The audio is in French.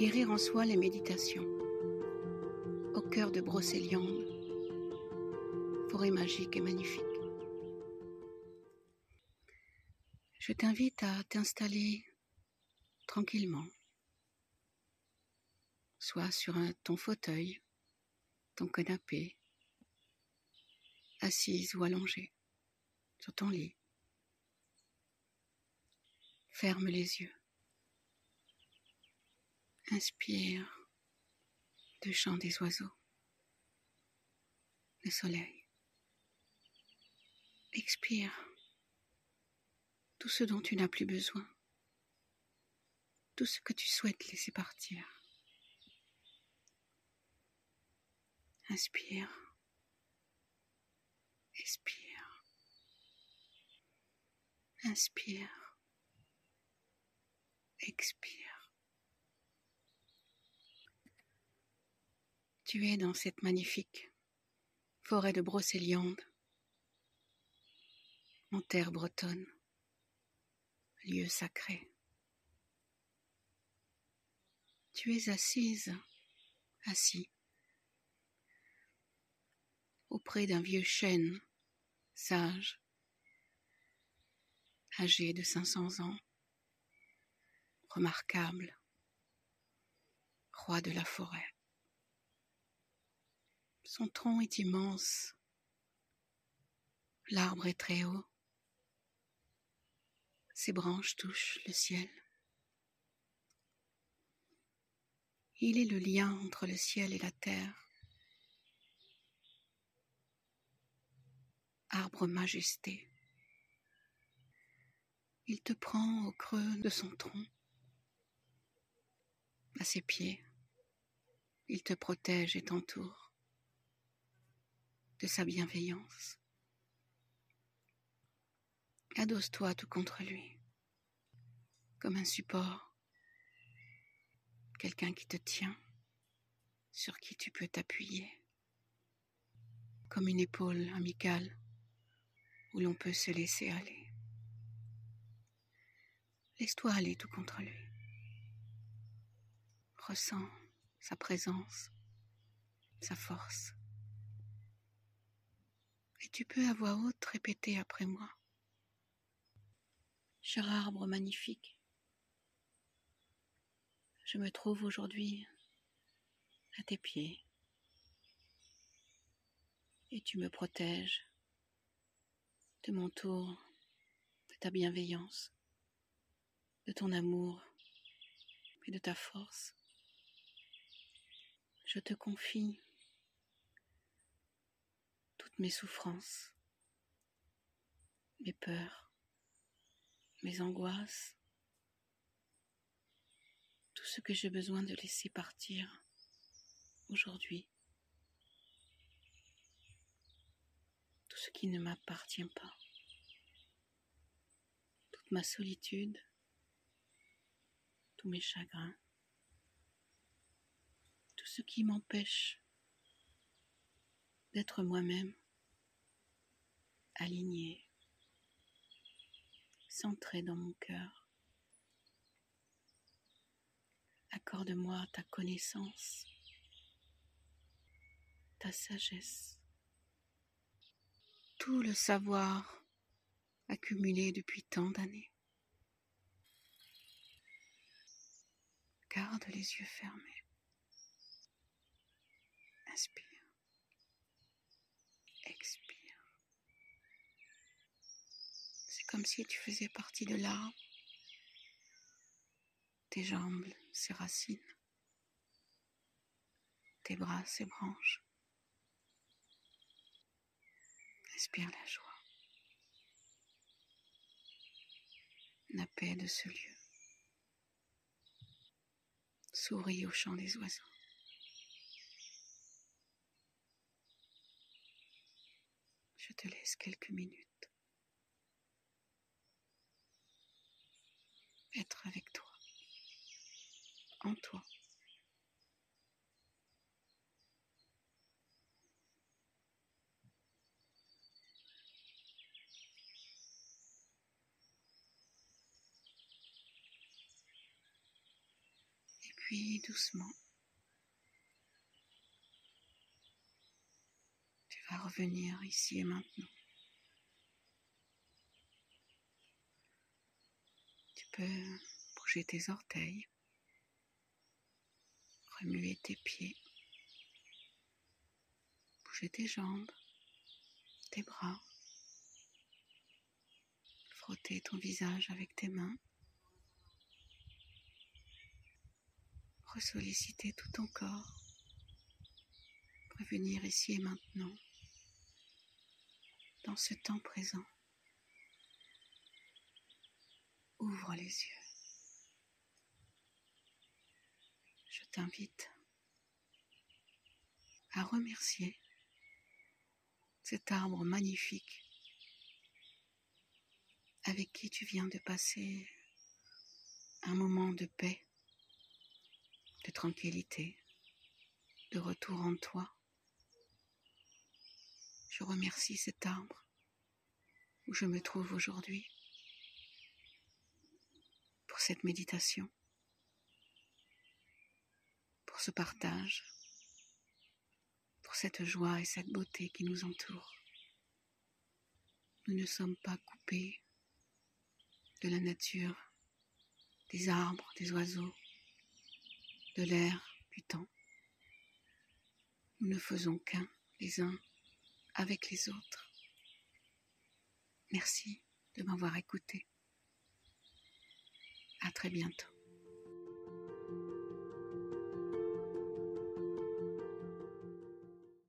Guérir en soi les méditations. Au cœur de Brocéliande, forêt magique et magnifique. Je t'invite à t'installer tranquillement, soit sur ton fauteuil, ton canapé, assise ou allongée, sur ton lit. Ferme les yeux. Inspire du chant des oiseaux, le soleil. Expire tout ce dont tu n'as plus besoin, tout ce que tu souhaites laisser partir. Inspire, expire, inspire, expire. Tu es dans cette magnifique forêt de brocéliande, en terre bretonne, lieu sacré. Tu es assise, assis, auprès d'un vieux chêne sage, âgé de 500 ans, remarquable, roi de la forêt. Son tronc est immense. L'arbre est très haut. Ses branches touchent le ciel. Il est le lien entre le ciel et la terre. Arbre majesté. Il te prend au creux de son tronc, à ses pieds. Il te protège et t'entoure de sa bienveillance. Adosse-toi tout contre lui, comme un support, quelqu'un qui te tient, sur qui tu peux t'appuyer, comme une épaule amicale où l'on peut se laisser aller. Laisse-toi aller tout contre lui. Ressens sa présence, sa force. Et tu peux à voix haute répéter après moi. Cher arbre magnifique, je me trouve aujourd'hui à tes pieds et tu me protèges de mon tour, de ta bienveillance, de ton amour et de ta force. Je te confie mes souffrances, mes peurs, mes angoisses, tout ce que j'ai besoin de laisser partir aujourd'hui, tout ce qui ne m'appartient pas, toute ma solitude, tous mes chagrins, tout ce qui m'empêche d'être moi-même aligné, centré dans mon cœur. Accorde-moi ta connaissance, ta sagesse, tout le savoir accumulé depuis tant d'années. Garde les yeux fermés. Inspire. Expire. Comme si tu faisais partie de l'arbre, tes jambes, ses racines, tes bras, ses branches. Respire la joie, la paix de ce lieu. Souris au chant des oiseaux. Je te laisse quelques minutes. Être avec toi, en toi. Et Puis doucement, tu vas revenir ici et maintenant. Peux bouger tes orteils, remuer tes pieds, bouger tes jambes, tes bras, frotter ton visage avec tes mains. ressolliciter tout ton corps, revenir ici et maintenant, dans ce temps présent. Ouvre les yeux. Je t'invite à remercier cet arbre magnifique avec qui tu viens de passer un moment de paix de tranquillité, de retour en toi. Je remercie cet arbre où je me trouve aujourd'hui cette méditation, pour ce partage, pour cette joie et cette beauté qui nous entourent. Nous ne sommes pas coupés de la nature, des arbres, des oiseaux, de l'air, du temps. Nous ne faisons qu'un les uns avec les autres. Merci de m'avoir écouté. À très bientôt.